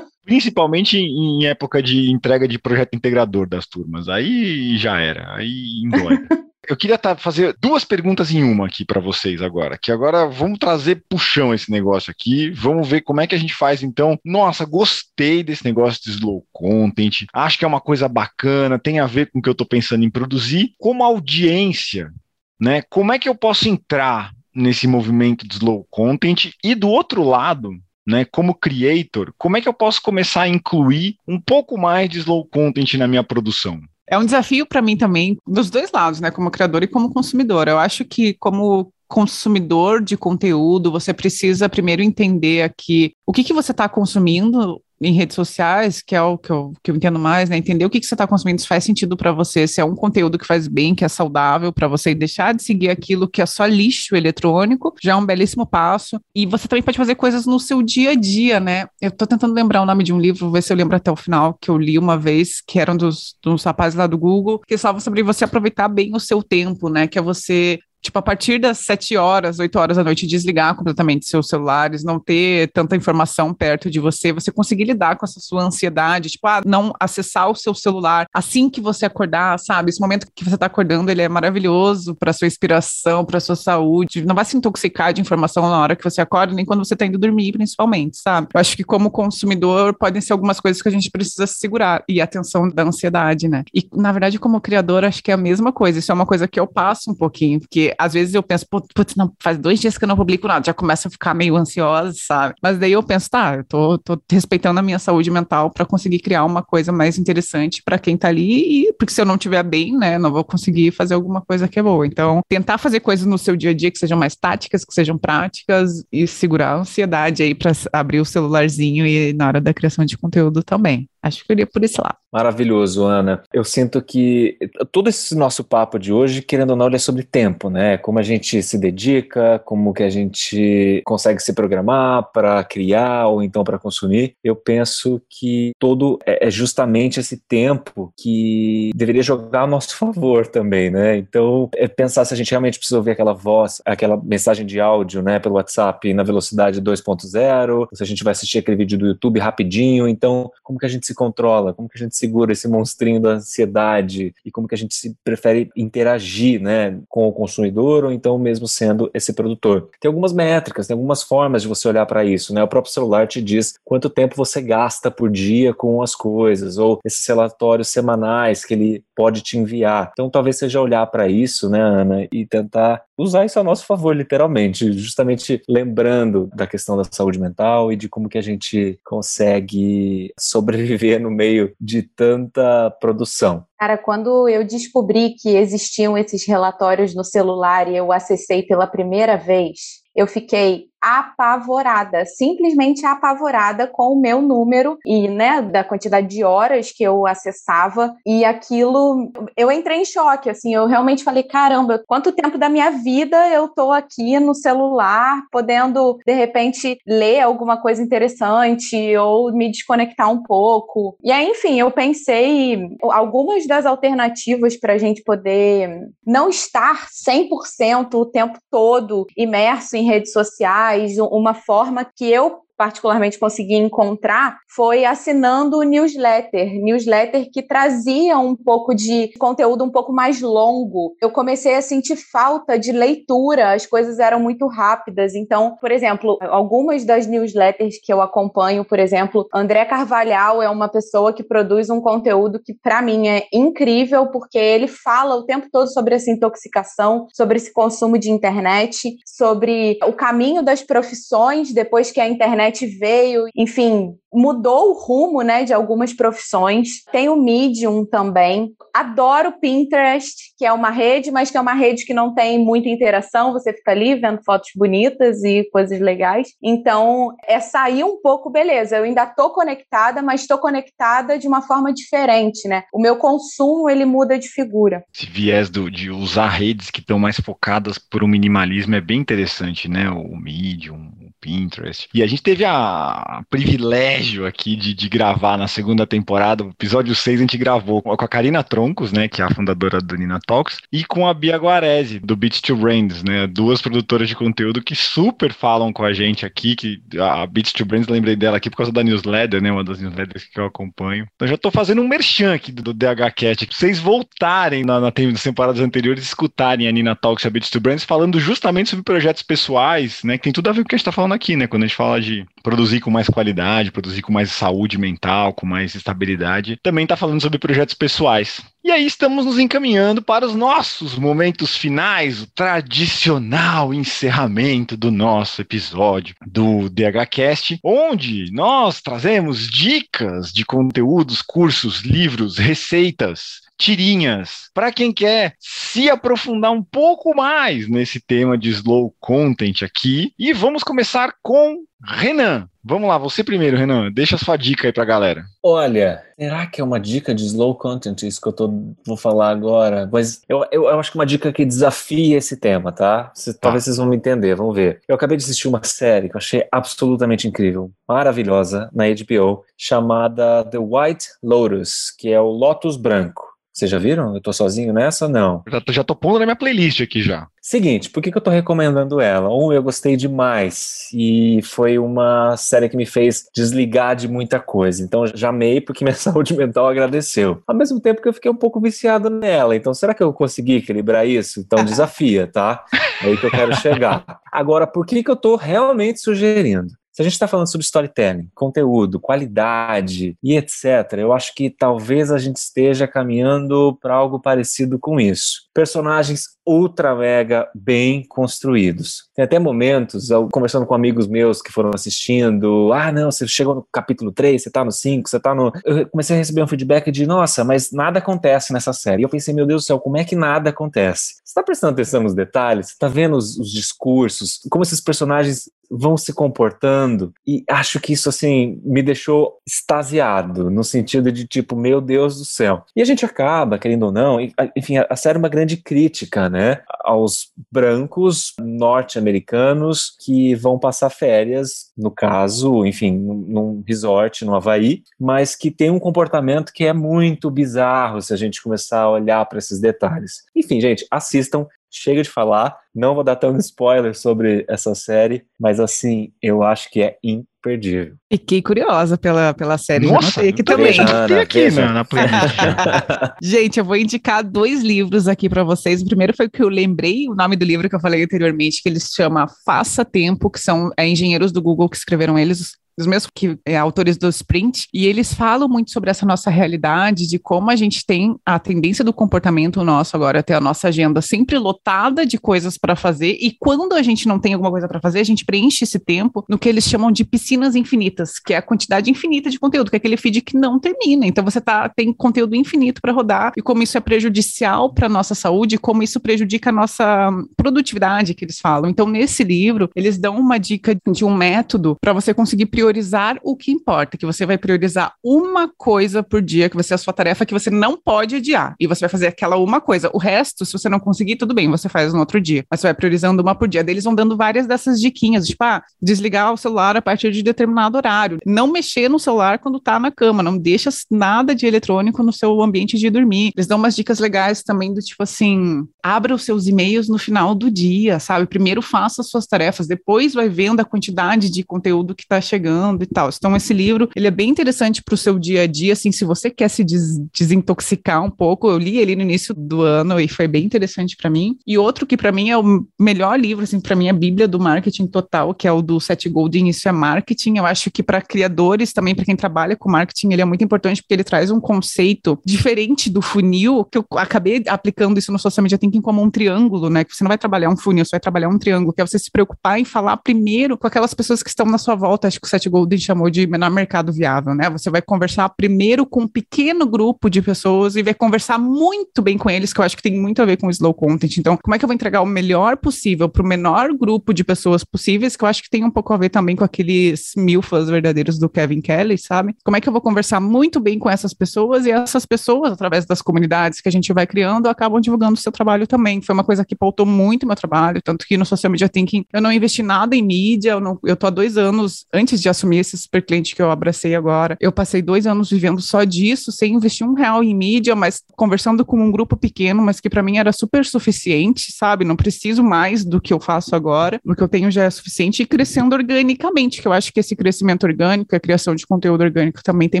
Principalmente em época de entrega de projeto integrador das turmas. Aí já era, aí engole. <laughs> Eu queria tá, fazer duas perguntas em uma aqui para vocês agora. Que agora vamos trazer puxão esse negócio aqui. Vamos ver como é que a gente faz então. Nossa, gostei desse negócio de slow content. Acho que é uma coisa bacana, tem a ver com o que eu estou pensando em produzir. Como audiência, né? Como é que eu posso entrar nesse movimento de slow content? E do outro lado, né, como creator, como é que eu posso começar a incluir um pouco mais de slow content na minha produção? É um desafio para mim também, dos dois lados, né, como criador e como consumidor. Eu acho que como consumidor de conteúdo, você precisa primeiro entender aqui o que, que você está consumindo, em redes sociais, que é o que eu, que eu entendo mais, né? Entender o que, que você está consumindo, se faz sentido para você, se é um conteúdo que faz bem, que é saudável para você e deixar de seguir aquilo que é só lixo eletrônico, já é um belíssimo passo. E você também pode fazer coisas no seu dia a dia, né? Eu estou tentando lembrar o nome de um livro, ver se eu lembro até o final, que eu li uma vez, que era um dos, dos rapazes lá do Google, que falava sobre você aproveitar bem o seu tempo, né? Que é você tipo, a partir das 7 horas, 8 horas da noite, desligar completamente seus celulares, não ter tanta informação perto de você, você conseguir lidar com essa sua ansiedade, tipo, ah, não acessar o seu celular assim que você acordar, sabe? Esse momento que você está acordando, ele é maravilhoso para sua inspiração, para sua saúde. Não vai se intoxicar de informação na hora que você acorda, nem quando você está indo dormir, principalmente, sabe? Eu acho que como consumidor podem ser algumas coisas que a gente precisa segurar e atenção da ansiedade, né? E na verdade, como criador, acho que é a mesma coisa. Isso é uma coisa que eu passo um pouquinho, porque às vezes eu penso, putz, não, faz dois dias que eu não publico nada, já começa a ficar meio ansiosa, sabe? Mas daí eu penso, tá, eu tô, tô respeitando a minha saúde mental para conseguir criar uma coisa mais interessante para quem tá ali, e porque se eu não tiver bem, né, não vou conseguir fazer alguma coisa que é boa. Então, tentar fazer coisas no seu dia a dia que sejam mais táticas, que sejam práticas e segurar a ansiedade aí para abrir o celularzinho e na hora da criação de conteúdo também. Acho que eu iria por esse lado. Maravilhoso, Ana. Eu sinto que todo esse nosso papo de hoje, querendo ou não, ele é sobre tempo, né? Como a gente se dedica, como que a gente consegue se programar para criar ou então para consumir. Eu penso que todo é, é justamente esse tempo que deveria jogar a nosso favor também, né? Então, é pensar se a gente realmente precisa ouvir aquela voz, aquela mensagem de áudio, né, pelo WhatsApp na velocidade 2.0, se a gente vai assistir aquele vídeo do YouTube rapidinho. Então, como que a gente se controla? Como que a gente segura esse monstrinho da ansiedade? E como que a gente se prefere interagir, né, com o consumidor ou então mesmo sendo esse produtor? Tem algumas métricas, tem algumas formas de você olhar para isso, né? O próprio celular te diz quanto tempo você gasta por dia com as coisas, ou esses relatórios semanais que ele pode te enviar. Então, talvez seja olhar para isso, né, Ana, e tentar usar isso a nosso favor, literalmente, justamente lembrando da questão da saúde mental e de como que a gente consegue sobreviver no meio de tanta produção. Cara, quando eu descobri que existiam esses relatórios no celular e eu acessei pela primeira vez, eu fiquei apavorada, simplesmente apavorada com o meu número e, né, da quantidade de horas que eu acessava e aquilo, eu entrei em choque, assim, eu realmente falei, caramba, quanto tempo da minha vida eu tô aqui no celular, podendo, de repente, ler alguma coisa interessante ou me desconectar um pouco. E aí, enfim, eu pensei algumas das alternativas para a gente poder não estar 100% o tempo todo imerso em redes sociais, uma forma que eu particularmente consegui encontrar foi assinando o newsletter, newsletter que trazia um pouco de conteúdo um pouco mais longo. Eu comecei a sentir falta de leitura, as coisas eram muito rápidas. Então, por exemplo, algumas das newsletters que eu acompanho, por exemplo, André Carvalhal é uma pessoa que produz um conteúdo que para mim é incrível porque ele fala o tempo todo sobre essa intoxicação, sobre esse consumo de internet, sobre o caminho das profissões depois que a internet internet veio, enfim, mudou o rumo, né, de algumas profissões. Tem o Medium também. Adoro o Pinterest, que é uma rede, mas que é uma rede que não tem muita interação, você fica ali vendo fotos bonitas e coisas legais. Então, é sair um pouco, beleza, eu ainda tô conectada, mas estou conectada de uma forma diferente, né? O meu consumo, ele muda de figura. Esse viés do, de usar redes que estão mais focadas por um minimalismo é bem interessante, né? O Medium, Pinterest. E a gente teve a, privilégio aqui de, de gravar na segunda temporada, o episódio 6 a gente gravou com a Karina Troncos, né, que é a fundadora do Nina Talks, e com a Bia Guarese, do Beat to Brands, né, duas produtoras de conteúdo que super falam com a gente aqui, que a Beat to Brands, lembrei dela aqui por causa da newsletter, né, uma das newsletters que eu acompanho. Então já tô fazendo um merchan aqui do, DHCast, pra vocês voltarem na, na, temporadas anteriores e escutarem a Nina Talks e a Beat to Brands falando justamente sobre projetos pessoais, né, que tem tudo a ver com o que a gente tá falando aqui, né, quando a gente fala de produzir com mais qualidade, produzir com mais saúde mental, com mais estabilidade, também está falando sobre projetos pessoais. E aí estamos nos encaminhando para os nossos momentos finais, o tradicional encerramento do nosso episódio do DHCast, onde nós trazemos dicas de conteúdos, cursos, livros, receitas, tirinhas para quem quer se aprofundar um pouco mais nesse tema de slow content aqui. E vamos começar com Renan. Vamos lá, você primeiro, Renan. Deixa a sua dica aí pra galera. Olha, será que é uma dica de slow content isso que eu tô, vou falar agora? Mas eu, eu, eu acho que é uma dica que desafia esse tema, tá? Cê, tá? Talvez vocês vão me entender, vamos ver. Eu acabei de assistir uma série que eu achei absolutamente incrível, maravilhosa, na HBO, chamada The White Lotus, que é o Lotus Branco. Vocês já viram? Eu tô sozinho nessa? Não. Já tô, já tô pondo na minha playlist aqui já. Seguinte, por que, que eu tô recomendando ela? Um, eu gostei demais e foi uma série que me fez desligar de muita coisa. Então, já amei porque minha <laughs> saúde mental agradeceu. Ao mesmo tempo que eu fiquei um pouco viciado nela. Então, será que eu consegui equilibrar isso? Então, <laughs> desafia, tá? É aí que eu quero chegar. Agora, por que, que eu tô realmente sugerindo? Se a gente está falando sobre storytelling, conteúdo, qualidade e etc., eu acho que talvez a gente esteja caminhando para algo parecido com isso. Personagens ultra mega bem construídos. Tem até momentos, eu, conversando com amigos meus que foram assistindo, ah, não, você chegou no capítulo 3, você tá no 5, você tá no. Eu comecei a receber um feedback de, nossa, mas nada acontece nessa série. E eu pensei, meu Deus do céu, como é que nada acontece? Você tá prestando atenção nos detalhes? Você tá vendo os, os discursos, como esses personagens vão se comportando e acho que isso assim me deixou extasiado no sentido de tipo meu Deus do céu. E a gente acaba querendo ou não enfim a série é uma grande crítica né aos brancos norte-americanos que vão passar férias no caso enfim num resort no Havaí mas que tem um comportamento que é muito bizarro se a gente começar a olhar para esses detalhes. Enfim gente assistam chega de falar, não vou dar tanto spoiler sobre essa série, mas assim, eu acho que é imperdível. Fiquei curiosa pela, pela série, Nossa, já aqui também. Já aqui na, na <laughs> Gente, eu vou indicar dois livros aqui para vocês. O primeiro foi o que eu lembrei, o nome do livro que eu falei anteriormente, que ele se chama Faça Tempo, que são é, engenheiros do Google que escreveram eles, os mesmos que é, autores do Sprint, e eles falam muito sobre essa nossa realidade, de como a gente tem a tendência do comportamento nosso agora, ter a nossa agenda sempre lotada de coisas para fazer, e quando a gente não tem alguma coisa para fazer, a gente preenche esse tempo no que eles chamam de piscinas infinitas, que é a quantidade infinita de conteúdo, que é aquele feed que não termina. Então você tá, tem conteúdo infinito para rodar, e como isso é prejudicial para nossa saúde, como isso prejudica a nossa produtividade, que eles falam. Então, nesse livro, eles dão uma dica de um método para você conseguir priorizar priorizar o que importa, que você vai priorizar uma coisa por dia, que vai ser a sua tarefa que você não pode adiar. E você vai fazer aquela uma coisa. O resto, se você não conseguir, tudo bem, você faz no outro dia. Mas você vai priorizando uma por dia. Daí eles vão dando várias dessas diquinhas, tipo, ah, desligar o celular a partir de determinado horário. Não mexer no celular quando tá na cama, não deixa nada de eletrônico no seu ambiente de dormir. Eles dão umas dicas legais também do tipo assim, abra os seus e-mails no final do dia, sabe? Primeiro faça as suas tarefas, depois vai vendo a quantidade de conteúdo que tá chegando e tal. Então, esse livro, ele é bem interessante para o seu dia a dia, assim, se você quer se des desintoxicar um pouco, eu li ele no início do ano e foi bem interessante para mim. E outro que para mim é o melhor livro, assim, para mim é a Bíblia do Marketing Total, que é o do Seth Godin, isso é marketing. Eu acho que para criadores, também para quem trabalha com marketing, ele é muito importante porque ele traz um conceito diferente do funil, que eu acabei aplicando isso no social media thinking como um triângulo, né? Que você não vai trabalhar um funil, você vai trabalhar um triângulo, que é você se preocupar em falar primeiro com aquelas pessoas que estão na sua volta. Acho que o Seth Seth Golden chamou de menor mercado viável, né? Você vai conversar primeiro com um pequeno grupo de pessoas e vai conversar muito bem com eles, que eu acho que tem muito a ver com slow content. Então, como é que eu vou entregar o melhor possível para o menor grupo de pessoas possíveis, que eu acho que tem um pouco a ver também com aqueles mil fãs verdadeiros do Kevin Kelly, sabe? Como é que eu vou conversar muito bem com essas pessoas e essas pessoas, através das comunidades que a gente vai criando, acabam divulgando o seu trabalho também. Foi uma coisa que pautou muito meu trabalho, tanto que no Social Media Thinking eu não investi nada em mídia, eu, não, eu tô há dois anos, antes de assumir esse super cliente que eu abracei agora, eu passei dois anos vivendo só disso, sem investir um real em mídia, mas conversando com um grupo pequeno, mas que para mim era super suficiente, sabe? Não preciso mais do que eu faço agora, o que eu tenho já é suficiente e crescendo organicamente, que eu acho que esse crescimento orgânico, a criação de conteúdo orgânico também tem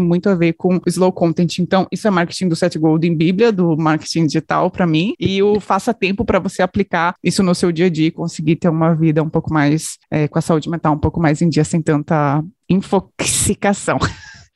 muito a ver com slow content. Então, isso é marketing do Seth Golden Bíblia, do marketing digital para mim, e o faça tempo para você aplicar isso no seu dia a dia e conseguir ter uma vida um pouco mais, é, com a saúde mental um pouco mais em dia, sem tanta infoxicação.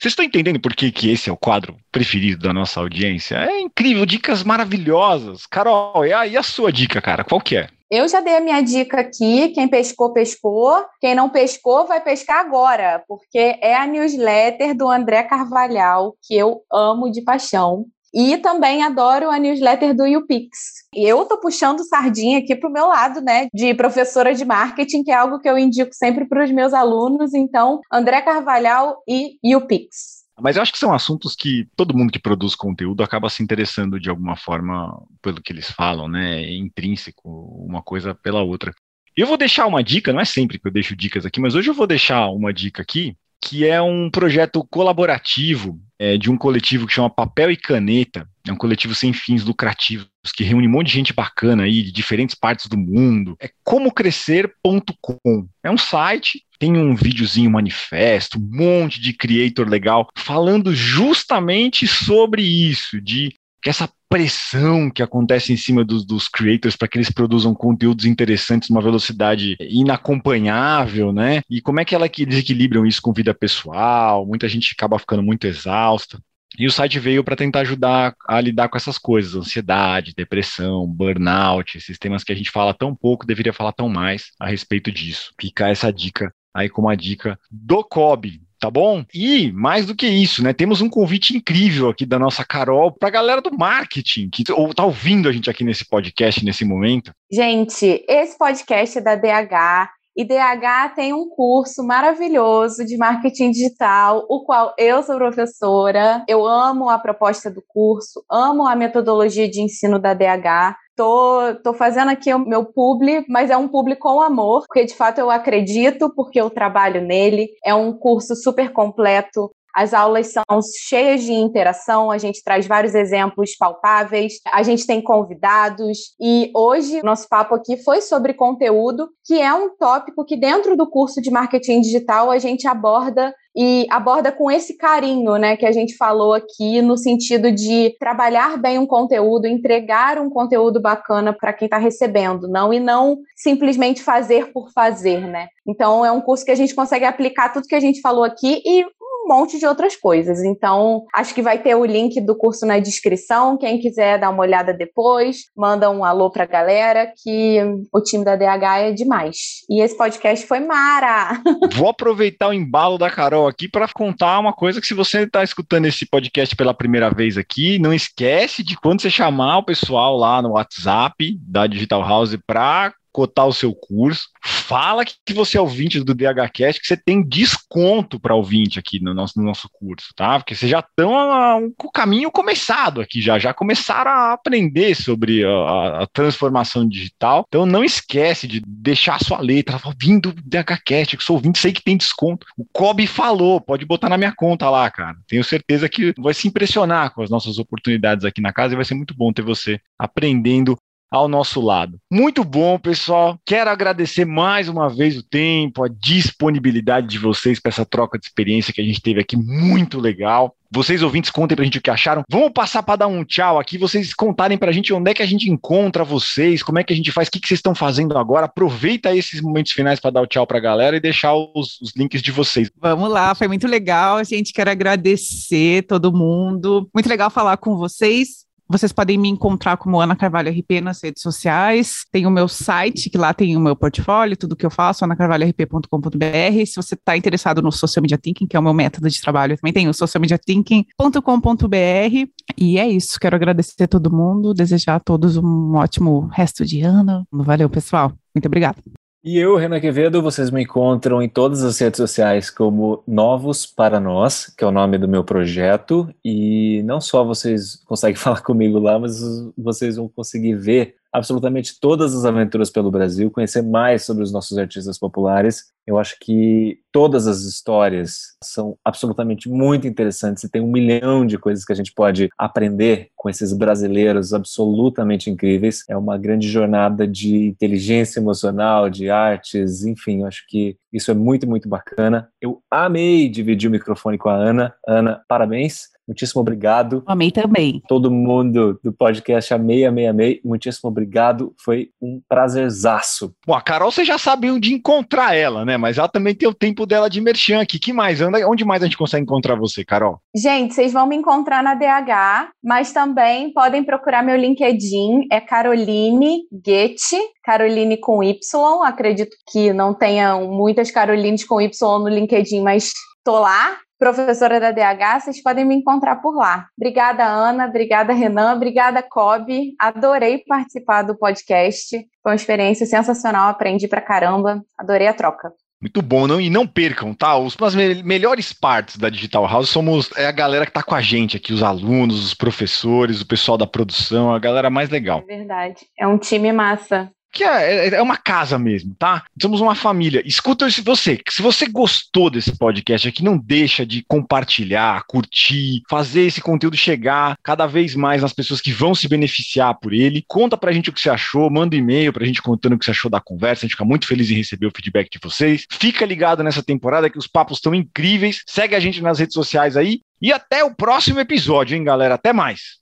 Vocês estão entendendo por que, que esse é o quadro preferido da nossa audiência? É incrível, dicas maravilhosas. Carol, e a, e a sua dica, cara? Qual que é? Eu já dei a minha dica aqui. Quem pescou, pescou. Quem não pescou, vai pescar agora, porque é a newsletter do André Carvalhal, que eu amo de paixão. E também adoro a newsletter do YouPix. E eu tô puxando sardinha aqui pro meu lado, né, de professora de marketing, que é algo que eu indico sempre para os meus alunos. Então, André Carvalhal e YouPix. Mas eu acho que são assuntos que todo mundo que produz conteúdo acaba se interessando de alguma forma pelo que eles falam, né? É intrínseco, uma coisa pela outra. Eu vou deixar uma dica, não é sempre que eu deixo dicas aqui, mas hoje eu vou deixar uma dica aqui que é um projeto colaborativo é, de um coletivo que chama Papel e Caneta. É um coletivo sem fins lucrativos que reúne um monte de gente bacana aí de diferentes partes do mundo. É comocrescer.com. É um site, tem um videozinho manifesto, um monte de creator legal falando justamente sobre isso, de que essa pressão que acontece em cima dos, dos creators para que eles produzam conteúdos interessantes numa velocidade inacompanhável, né? E como é que ela, eles equilibram isso com vida pessoal? Muita gente acaba ficando muito exausta. E o site veio para tentar ajudar a lidar com essas coisas, ansiedade, depressão, burnout, esses temas que a gente fala tão pouco, deveria falar tão mais a respeito disso. Fica essa dica aí como a dica do COB, tá bom? E mais do que isso, né? Temos um convite incrível aqui da nossa Carol para a galera do marketing que ou tá ouvindo a gente aqui nesse podcast nesse momento. Gente, esse podcast é da DH e DH tem um curso maravilhoso de marketing digital, o qual eu sou professora. Eu amo a proposta do curso, amo a metodologia de ensino da DH. Tô, tô fazendo aqui o meu publi, mas é um publi com amor, porque de fato eu acredito, porque eu trabalho nele. É um curso super completo, as aulas são cheias de interação, a gente traz vários exemplos palpáveis, a gente tem convidados e hoje nosso papo aqui foi sobre conteúdo, que é um tópico que dentro do curso de marketing digital a gente aborda e aborda com esse carinho, né, que a gente falou aqui, no sentido de trabalhar bem um conteúdo, entregar um conteúdo bacana para quem está recebendo, não e não simplesmente fazer por fazer, né? Então é um curso que a gente consegue aplicar tudo que a gente falou aqui e monte de outras coisas. Então, acho que vai ter o link do curso na descrição. Quem quiser dar uma olhada depois, manda um alô pra galera, que o time da DH é demais. E esse podcast foi mara! <laughs> Vou aproveitar o embalo da Carol aqui para contar uma coisa que se você está escutando esse podcast pela primeira vez aqui, não esquece de quando você chamar o pessoal lá no WhatsApp da Digital House para cotar o seu curso. Fala que você é ouvinte do DHCast, que você tem desconto para ouvinte aqui no nosso, no nosso curso, tá? Porque vocês já estão com o caminho começado aqui, já, já começaram a aprender sobre a, a, transformação digital. Então não esquece de deixar a sua letra, vindo do DHCast, que sou ouvinte, sei que tem desconto. O Kobe falou, pode botar na minha conta lá, cara. Tenho certeza que vai se impressionar com as nossas oportunidades aqui na casa e vai ser muito bom ter você aprendendo ao nosso lado. Muito bom, pessoal. Quero agradecer mais uma vez o tempo, a disponibilidade de vocês para essa troca de experiência que a gente teve aqui, muito legal. Vocês ouvintes, contem pra gente o que acharam. Vamos passar para dar um tchau aqui, vocês contarem pra gente onde é que a gente encontra vocês, como é que a gente faz, o que, que vocês estão fazendo agora. Aproveita esses momentos finais para dar o tchau pra galera e deixar os, os, links de vocês. Vamos lá, foi muito legal, gente. Quero agradecer todo mundo. Muito legal falar com vocês Vocês podem me encontrar como Ana Carvalho RP nas redes sociais. Tem o meu site, que lá tem o meu portfólio, tudo que eu faço, anacarvalhorp.com.br. Se você está interessado no Social Media Thinking, que é o meu método de trabalho, também tem o socialmediathinking.com.br. E é isso. Quero agradecer a todo mundo, desejar a todos um ótimo resto de ano. Valeu, pessoal. Muito obrigada. E eu, Renan Quevedo, vocês me encontram em todas as redes sociais como Novos para Nós, que é o nome do meu projeto. E não só vocês conseguem <laughs> falar comigo lá, mas vocês vão conseguir ver absolutamente todas as aventuras pelo Brasil, conhecer mais sobre os nossos artistas populares. Eu acho que todas as histórias são absolutamente muito interessantes e tem um milhão de coisas que a gente pode aprender com esses brasileiros absolutamente incríveis. É uma grande jornada de inteligência emocional, de artes, enfim, eu acho que isso é muito, muito bacana. Eu amei dividir o microfone com a Ana. Ana, parabéns. Muitíssimo obrigado. Amei também. Todo mundo do podcast amei, amei, amei. Muitíssimo obrigado. Foi um prazerzaço. Bom, a Carol, você já sabe onde encontrar ela, né? Mas ela também tem o tempo dela de merchan aqui. que mais? Anda, onde mais a gente consegue encontrar você, Carol? Gente, vocês vão me encontrar na DH, mas também podem procurar meu LinkedIn. É Caroline Goethe. Caroline com Y. Acredito que não tenha muitas Carolines com Y no LinkedIn, mas tô lá professora da DH, vocês podem me encontrar por lá. Obrigada, Ana, obrigada, Renan, obrigada, Kobe. Adorei participar do podcast. Foi uma experiência sensacional, aprendi pra caramba, adorei a troca. Muito bom, não, e não percam, tá? Os, as me melhores partes da Digital House somos é a galera que tá com a gente aqui, os alunos, os professores, o pessoal da produção, a galera mais legal. É verdade. É um time massa que é, é uma casa mesmo, tá? Somos uma família. Escuta se você, se você gostou desse podcast aqui, não deixa de compartilhar, curtir, fazer esse conteúdo chegar cada vez mais nas pessoas que vão se beneficiar por ele. Conta pra gente o que você achou, manda um e-mail pra gente contando o que você achou da conversa, a gente fica muito feliz em receber o feedback de vocês. Fica ligado nessa temporada que os papos estão incríveis. Segue a gente nas redes sociais aí e até o próximo episódio, hein, galera? Até mais.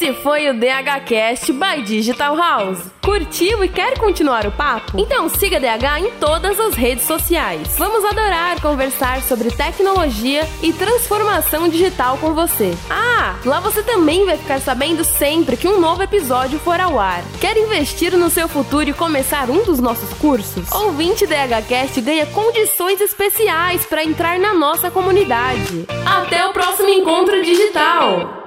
Esse foi o DHCast by Digital House. Curtiu e quer continuar o papo? Então siga DH em todas as redes sociais. Vamos adorar conversar sobre tecnologia e transformação digital com você. Ah, lá você também vai ficar sabendo sempre que um novo episódio for ao ar. Quer investir no seu futuro e começar um dos nossos cursos? Ouvinte DHCast ganha condições especiais para entrar na nossa comunidade. Até o próximo encontro digital!